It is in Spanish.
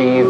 Receive